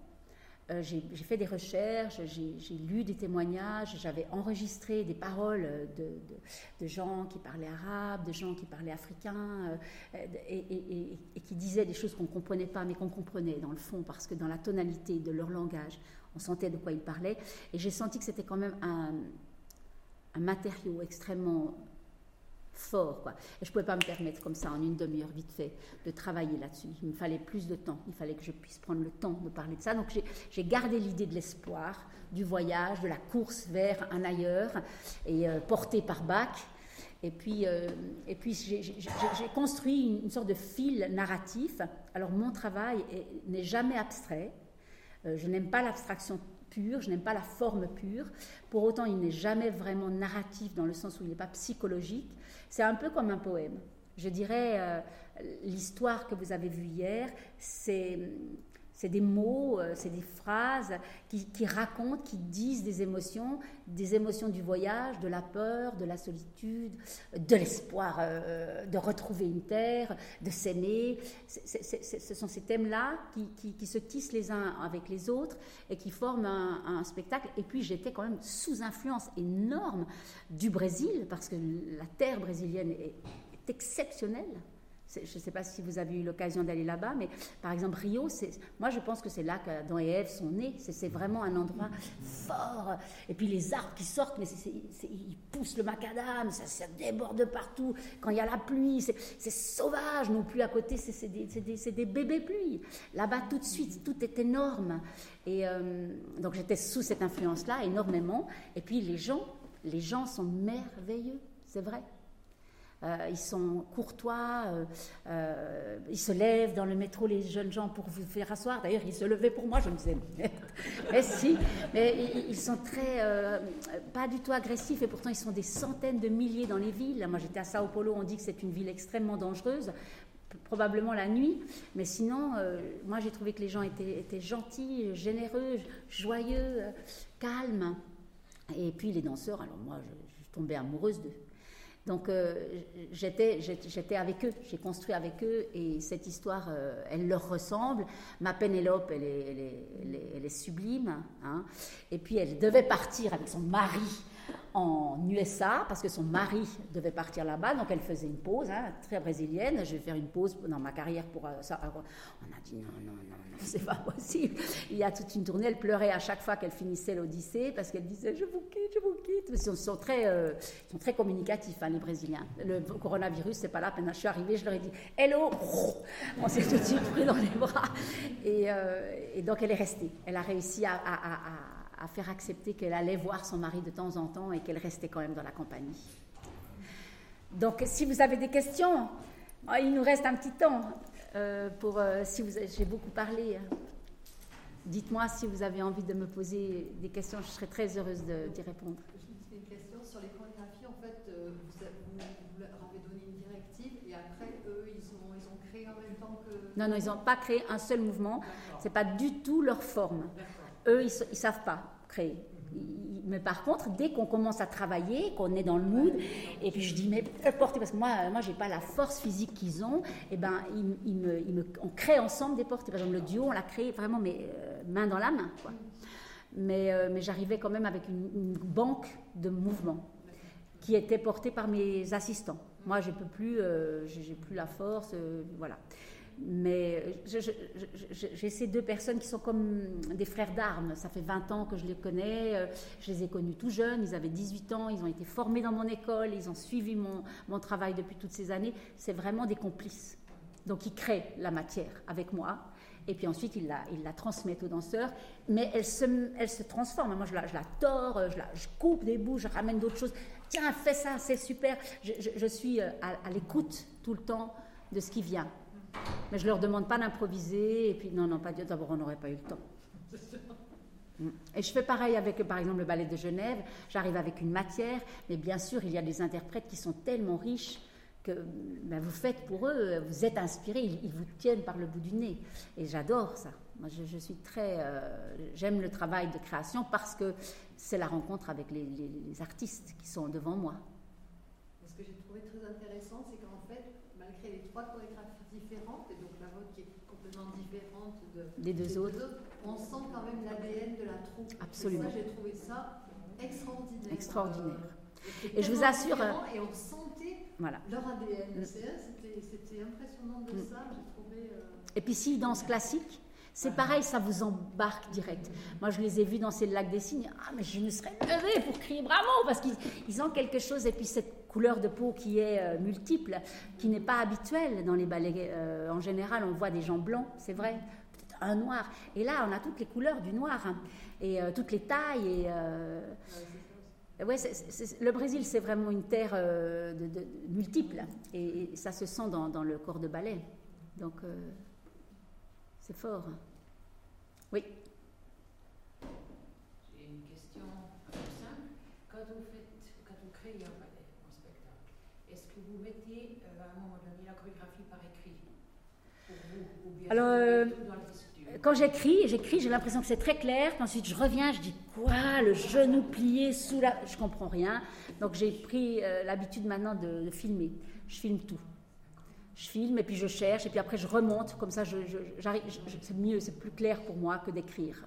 Euh, j'ai fait des recherches, j'ai lu des témoignages, j'avais enregistré des paroles de, gens qui parlaient arabe, de gens qui parlaient africain, euh, et, qui disaient des choses qu'on ne comprenait pas, mais qu'on comprenait dans le fond, parce que dans la tonalité de leur langage, on sentait de quoi ils parlaient. Et j'ai senti que c'était quand même un, un matériau extrêmement fort. Quoi. Et je ne pouvais pas me permettre comme ça, en une demi-heure vite fait, de travailler là-dessus. Il me fallait plus de temps. Il fallait que je puisse prendre le temps de parler de ça. Donc j'ai gardé l'idée de l'espoir, du voyage, de la course vers un ailleurs, et euh, porté par Bach. Et puis, euh, puis j'ai construit une, sorte de fil narratif. Alors mon travail n'est jamais abstrait. Euh, je n'aime pas l'abstraction pure, je n'aime pas la forme pure. Pour autant, il n'est jamais vraiment narratif dans le sens où il n'est pas psychologique. C'est un peu comme un poème. Je dirais, euh, l'histoire que vous avez vue hier, c'est c'est des mots, euh, c'est des phrases qui, racontent, qui disent des émotions, des émotions du voyage, de la peur, de la solitude, de l'espoir euh, de retrouver une terre, de s'aimer. Ce sont ces thèmes-là qui, se tissent les uns avec les autres et qui forment un spectacle. Et puis j'étais quand même sous influence énorme du Brésil, parce que la terre brésilienne est exceptionnelle. Je ne sais pas si vous avez eu l'occasion d'aller là-bas, mais par exemple Rio, moi je pense que c'est là qu'Adam et Ève sont nés. C'est vraiment un endroit fort. Et puis les arbres qui sortent, mais ils poussent le macadam, ça, déborde partout. Quand il y a la pluie, c'est sauvage. Non plus à côté, c'est des, des, bébés pluies. Là-bas, tout de suite, tout est énorme. Et euh, donc j'étais sous cette influence-là énormément. Et puis les gens, les gens sont merveilleux, c'est vrai. Euh, ils sont courtois, euh, euh, ils se lèvent dans le métro, les jeunes gens, pour vous faire asseoir. D'ailleurs, ils se levaient pour moi, je me disais, mais si, mais ils sont très, pas du tout agressifs, et pourtant ils sont des centaines de milliers dans les villes. Moi, j'étais à Sao Paulo, on dit que c'est une ville extrêmement dangereuse probablement la nuit, mais sinon, moi j'ai trouvé que les gens étaient, gentils, généreux, joyeux, calmes. Et puis les danseurs, alors moi je, je tombais amoureuse d'eux. Donc euh, j'étais, avec eux, j'ai construit avec eux et cette histoire, euh, elle leur ressemble. Ma Pénélope, elle est, sublime. Hein. Et puis elle devait partir avec son mari en USA parce que son mari devait partir là-bas, donc elle faisait une pause, hein, très brésilienne. Je vais faire une pause dans ma carrière pour euh, ça. on a dit non, non, non, non, c'est pas possible. Il y a toute une tournée, elle pleurait à chaque fois qu'elle finissait l'Odyssée parce qu'elle disait je vous quitte, je vous quitte. Ils sont, très, euh, sont très communicatifs, hein, les Brésiliens. Le coronavirus, c'est pas là. Quand je suis arrivée, je leur ai dit hello, on s'est tout de suite pris dans les bras. Et, euh, donc elle est restée. Elle a réussi à faire accepter qu'elle allait voir son mari de temps en temps et qu'elle restait quand même dans la compagnie. Donc, si vous avez des questions, oh, il nous reste un petit temps euh, pour euh, si vous j'ai beaucoup parlé. Dites-moi si vous avez envie de me poser des questions, je serais très heureuse d'y répondre. J'ai une question sur les chorégraphies. En fait, euh, vous, leur avez donné une directive et après, eux, ils ont, ils ont créé en même temps que. Non, non, ils n'ont pas créé un seul mouvement. C'est pas du tout leur forme. Eux, ils ne savent pas Mais par contre, dès qu'on commence à travailler, qu'on est dans le mood, et puis je dis, mais portez, parce que moi, moi, j'ai pas la force physique qu'ils ont, et ben, ils, me, me, on crée ensemble des portes. Par exemple, le duo, on l'a créé vraiment, mais euh, main dans la main, quoi. Mais, euh, mais j'arrivais quand même avec une, banque de mouvements qui était portée par mes assistants. Moi, je peux plus, euh, plus la force, voilà. Mais j'ai ces deux personnes qui sont comme des frères d'armes. Ça fait 20 ans que je les connais. Euh, je les ai connus tout jeunes. Ils avaient 18 ans. Ils ont été formés dans mon école. Ils ont suivi mon, travail depuis toutes ces années. C'est vraiment des complices. Donc ils créent la matière avec moi. Et puis ensuite, ils la, transmettent aux danseurs. Mais elle se, transforme. Moi, je la, je la tords, je, la, coupe des bouts, je ramène d'autres choses. Tiens, fais ça, c'est super. Je, suis euh, à l'écoute tout le temps de ce qui vient. Mais je leur demande pas d'improviser. Et puis, non, non, pas d'abord, on n'aurait pas eu le temps. Et je fais pareil avec, par exemple, le ballet de Genève. J'arrive avec une matière, mais bien sûr, il y a des interprètes qui sont tellement riches que ben, vous faites pour eux, vous êtes inspirés, ils, vous tiennent par le bout du nez. Et j'adore ça. Moi, je, suis très. Euh, j'aime le travail de création parce que c'est la rencontre avec les, les artistes qui sont devant moi. Ce que j'ai trouvé très intéressant, c'est qu'en fait, malgré les trois chorégraphies différentes, et donc la vôtre qui est complètement différente de, des deux, autres. on sent quand même l'ADN de la troupe. Absolument. j'ai trouvé ça extraordinaire. Extraordinaire. Euh, et, je vous assure. Et on sentait voilà. leur ADN. Mm. C'était impressionnant de mm. ça. J'ai trouvé. Euh, et puis si danse classique, c'est pareil, ça vous embarque direct. Moi, je les ai vus danser le lac des cygnes. Ah, mais je me serais levée pour crier bravo parce qu'ils ont quelque chose. Et puis cette couleur de peau qui est euh, multiple, qui n'est pas habituelle dans les ballets. Euh, en général, on voit des gens blancs, c'est vrai, peut-être un noir. Et là, on a toutes les couleurs du noir hein. et euh, toutes les tailles. Ouais, le Brésil, c'est vraiment une terre multiple et, ça se sent dans, le corps de ballet. Donc, c'est fort. Oui. J'ai une question simple. Quand vous, faites, quand vous créez un ballet, un spectacle, est-ce que vous mettez euh, à un moment donné la chorégraphie par écrit pour vous ou bien Alors, quand j'écris, j'écris, j'ai l'impression que c'est très clair. Ensuite, je reviens, je dis quoi Le genou plié sous la. Je comprends rien. Donc, j'ai pris euh, l'habitude maintenant de, filmer. Je filme tout. Je filme et puis je cherche et puis après je remonte. Comme ça, j'arrive. c'est mieux, c'est plus clair pour moi que d'écrire.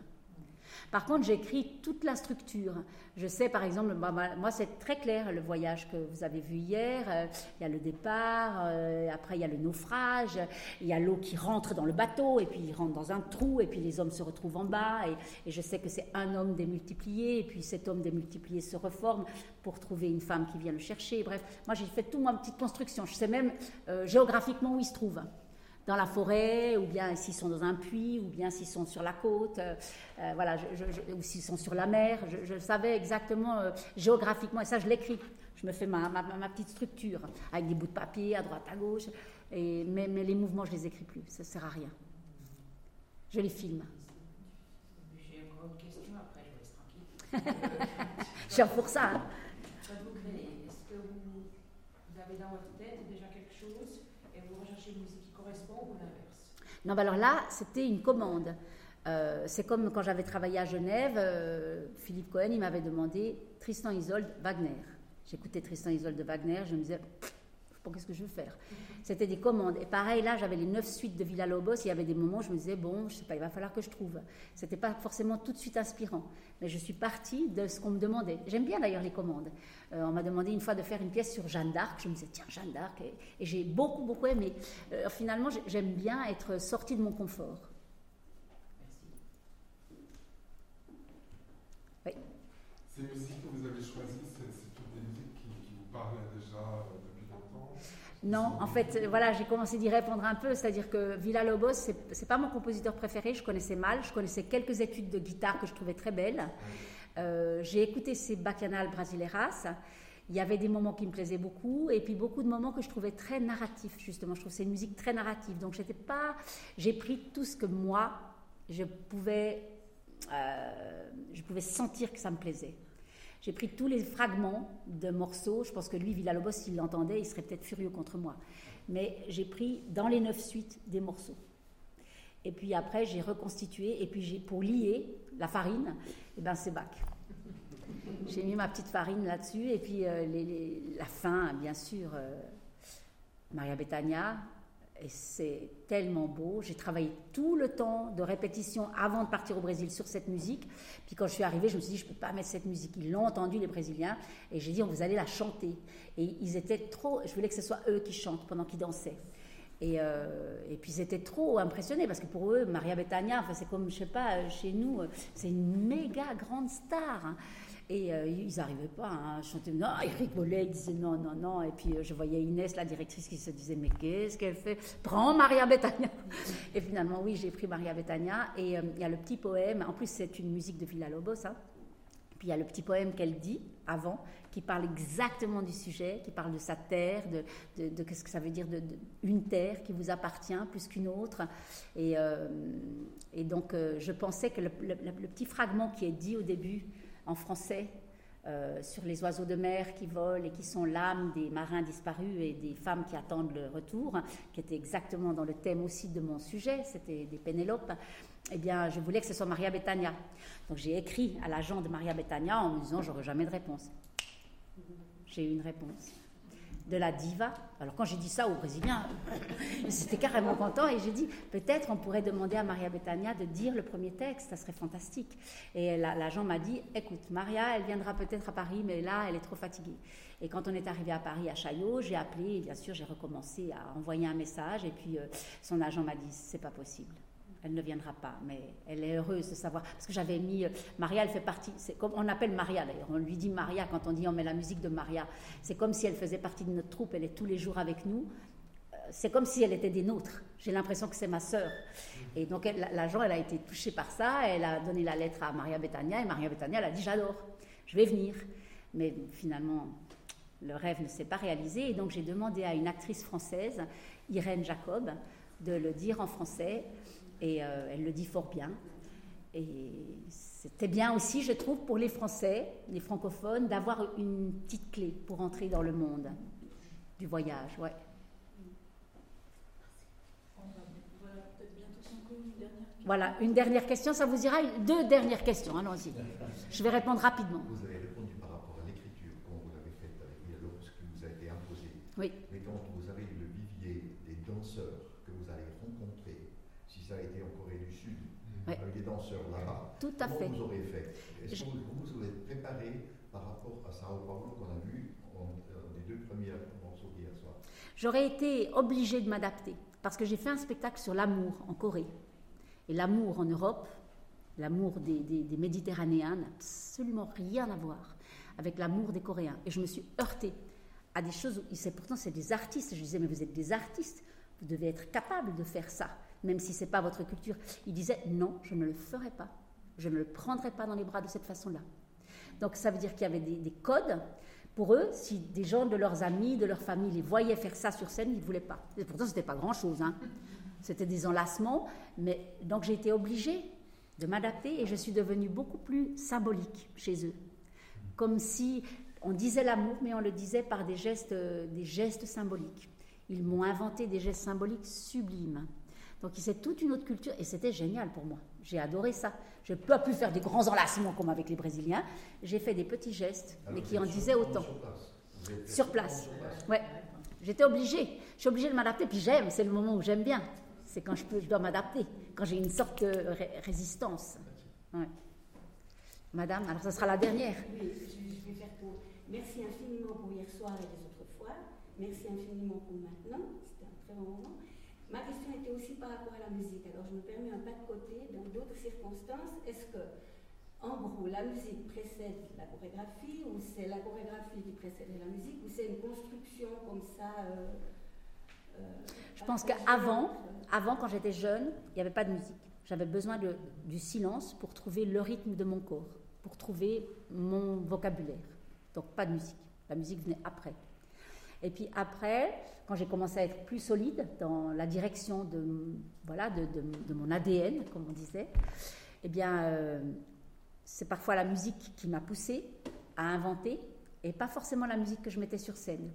Par contre, j'écris toute la structure. Je sais, par exemple, moi, c'est très clair, le voyage que vous avez vu hier. Euh, il y a le départ, euh, après, il y a le naufrage, il y a l'eau qui rentre dans le bateau, et puis il rentre dans un trou, et puis les hommes se retrouvent en bas. Et, je sais que c'est un homme démultiplié, et puis cet homme démultiplié se reforme pour trouver une femme qui vient le chercher. Bref, moi, j'ai fait toute ma petite construction. Je sais même euh, géographiquement où il se trouve dans la forêt, ou bien s'ils sont dans un puits, ou bien s'ils sont sur la côte, euh, euh, voilà, ou s'ils sont sur la mer. Je, savais exactement euh, géographiquement, et ça je l'écris. Je me fais ma, ma, petite structure avec des bouts de papier à droite, à gauche, et, mais, mais les mouvements, je les écris plus, ça ne sert à rien. Je les filme. J'ai encore une question, après je laisse tranquille. je suis pour ça. Hein. Vous est-ce que vous avez dans votre tête déjà quelque chose et vous recherchez une musique non, bah alors là, c'était une commande. Euh, c'est comme quand j'avais travaillé à Genève, euh, Philippe Cohen, il m'avait demandé Tristan Isolde Wagner. J'écoutais Tristan Isolde de Wagner, je me disais, qu'est-ce que je veux faire C'était des commandes. Et pareil, là, j'avais les neuf suites de Villa Lobos. Il y avait des moments où je me disais, bon, je sais pas, il va falloir que je trouve. C'était pas forcément tout de suite inspirant. Mais je suis partie de ce qu'on me demandait. J'aime bien d'ailleurs les commandes. Euh, on m'a demandé une fois de faire une pièce sur Jeanne d'Arc. Je me disais, tiens, Jeanne d'Arc. Et, j'ai beaucoup, beaucoup aimé. Euh, finalement, j'aime bien être sortie de mon confort. Oui. Ces musiques que vous avez choisies, c'est toutes des musiques qui, vous parlaient déjà euh, depuis longtemps non, en fait, voilà, j'ai commencé d'y répondre un peu, c'est-à-dire que Villa Lobos, c'est, n'est pas mon compositeur préféré, je connaissais mal, je connaissais quelques études de guitare que je trouvais très belles. Euh, j'ai écouté ces bacchanales brasileiras. Il y avait des moments qui me plaisaient beaucoup et puis beaucoup de moments que je trouvais très narratifs, justement. Je trouve c'est une musique très narrative. Donc, j'étais pas. J'ai pris tout ce que moi, je pouvais, euh, je pouvais sentir que ça me plaisait. J'ai pris tous les fragments de morceaux. Je pense que lui, Villa-Lobos, s'il l'entendait, il serait peut-être furieux contre moi. Mais j'ai pris dans les neuf suites des morceaux. Et puis après, j'ai reconstitué. Et puis, j'ai, pour lier la farine, et eh ben, c'est Bach. J'ai mis ma petite farine là-dessus. Et puis, euh, la fin, bien sûr, euh, Maria Betania, et c'est tellement beau. J'ai travaillé tout le temps de répétition avant de partir au Brésil sur cette musique. Puis quand je suis arrivée, je me suis dit, je ne peux pas mettre cette musique. Ils l'ont entendue, les Brésiliens. Et j'ai dit, vous allez la chanter. Et ils étaient trop. Je voulais que ce soit eux qui chantent pendant qu'ils dansaient. Et, euh, et, puis ils étaient trop impressionnés parce que pour eux, Maria Bethania, enfin, c'est comme, je sais pas, chez nous, c'est une méga grande star. Hein. Et euh, ils n'arrivaient pas à chanter. Non, ils rigolaient, ils disaient non, non, non. Et puis euh, je voyais Inès, la directrice, qui se disait Mais qu'est-ce qu'elle fait? Prends Maria Bethania Et finalement, oui, j'ai pris Maria Bethania. Et euh, il y a le petit poème. En plus, c'est une musique de Villa Lobos. Hein. Puis il y a le petit poème qu'elle dit avant, qui parle exactement du sujet, qui parle de sa terre, de, qu'est-ce que ça veut dire de, une terre qui vous appartient plus qu'une autre. Et, donc, je pensais que le, petit fragment qui est dit au début en français euh, sur les oiseaux de mer qui volent et qui sont l'âme des marins disparus et des femmes qui attendent le retour, qui était exactement dans le thème aussi de mon sujet, c'était des Pénélopes, eh bien, je voulais que ce soit Maria Betania. Donc j'ai écrit à l'agent de Maria Betania en me disant, j'aurai jamais de réponse. J'ai eu une réponse de la diva. Alors quand j'ai dit ça aux Brésiliens, ils étaient carrément contents et j'ai dit peut-être on pourrait demander à Maria Betania de dire le premier texte, ça serait fantastique. Et l'agent m'a dit écoute, Maria, elle viendra peut-être à Paris, mais là, elle est trop fatiguée. Et quand on est arrivé à Paris, à Chaillot, j'ai appelé et bien sûr j'ai recommencé à envoyer un message et puis euh, son agent m'a dit c'est pas possible elle ne viendra pas, mais elle est heureuse de savoir. Parce que j'avais mis. Euh, Maria, elle fait partie. C'est comme on appelle Maria d'ailleurs. On lui dit Maria quand on dit on met la musique de Maria. C'est comme si elle faisait partie de notre troupe. Elle est tous les jours avec nous. Euh, c'est comme si elle était des nôtres. J'ai l'impression que c'est ma sœur. Et donc l'agent, elle a été touchée par ça. Elle a donné la lettre à Maria Betania et Maria Betania, elle a dit j'adore, je vais venir. Mais finalement, le rêve ne s'est pas réalisé. Et donc j'ai demandé à une actrice française, Irène Jacob, de le dire en français. Et euh, elle le dit fort bien. Et c'était bien aussi, je trouve, pour les Français, les francophones, d'avoir une petite clé pour entrer dans le monde du voyage. Ouais. Voilà, une dernière question, ça vous ira? Deux dernières questions, allons-y. Je vais répondre rapidement. Vous avez répondu par rapport à l'écriture, comme vous l'avez fait avec ce qui vous a été imposé. Oui. Mais quand vous avez le vivier des danseurs que vous allez rencontrer, si ça a été en Corée du Sud, avec des danseurs là-bas, Tout à comment fait. vous aurez fait Est-ce que vous vous êtes préparé par rapport à Sao Paulo qu'on a vu les deux premiers morceaux d'hier soir? J'aurais été obligée de m'adapter parce que j'ai fait un spectacle sur l'amour en Corée. Et l'amour en Europe, l'amour des, des- des Méditerranéens n'a absolument rien à voir avec l'amour des Coréens. Et je me suis heurtée à des choses, où, pourtant c'est des artistes. Je disais, mais vous êtes des artistes, vous devez être capable de faire ça, même si ce n'est pas votre culture. Ils disaient, non, je ne le ferai pas. Je ne le prendrai pas dans les bras de cette façon-là. Donc ça veut dire qu'il y avait des, des codes. Pour eux, si des gens de leurs amis, de leur famille les voyaient faire ça sur scène, ils ne voulaient pas. Et pourtant, ce n'était pas grand-chose. hein. C'était des enlacements. Mais, donc j'ai été obligée de m'adapter et je suis devenue beaucoup plus symbolique chez eux. Comme si on disait l'amour, mais on le disait par des gestes, euh, des gestes symboliques. Ils m'ont inventé des gestes symboliques sublimes. Donc c'est toute une autre culture et c'était génial pour moi. J'ai adoré ça. Je peux pas plus faire des grands enlacements comme avec les Brésiliens. J'ai fait des petits gestes, mais qui en disaient sur- autant. Sur place. Sur place. sur place. Ouais. J'étais obligée. Je suis obligée de m'adapter. Puis j'aime, c'est le moment où j'aime bien. C'est quand je, peux, je dois m'adapter, quand j'ai une sorte de ré- résistance. Ouais. Madame, alors ça sera la dernière. Oui, je, je vais faire court. Merci infiniment pour hier soir et les autres fois. Merci infiniment pour maintenant. C'était un très bon moment. Ma question était aussi par rapport à la musique. Alors, je me permets un pas de côté. Dans d'autres circonstances, est-ce que, en gros, la musique précède la chorégraphie ou c'est la chorégraphie qui précède la musique ou c'est une construction comme ça euh, euh, Je pense qu'avant, entre- avant, quand j'étais jeune, il n'y avait pas de musique. J'avais besoin de, du silence pour trouver le rythme de mon corps, pour trouver mon vocabulaire. Donc pas de musique. La musique venait après. Et puis après, quand j'ai commencé à être plus solide dans la direction de, voilà, de, mon ADN, comme on disait, eh bien, euh, c'est parfois la musique qui m'a poussée à inventer et pas forcément la musique que je mettais sur scène.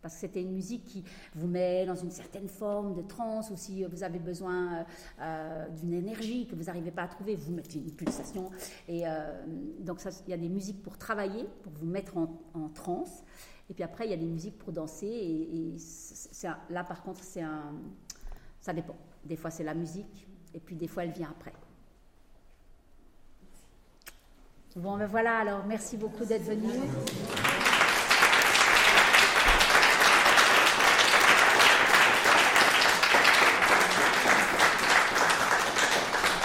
Parce que c'était une musique qui vous met dans une certaine forme de transe, ou si vous avez besoin euh, euh, d'une énergie que vous n'arrivez pas à trouver, vous mettez une pulsation. Et donc, il y a des musiques pour travailler, pour vous mettre en, en transe. Et puis après, il y a des musiques pour danser. Et, là, par contre, c'est un, ça dépend. Des fois, c'est la musique, et puis des fois, elle vient après. Bon, ben voilà, alors merci beaucoup d'être venu.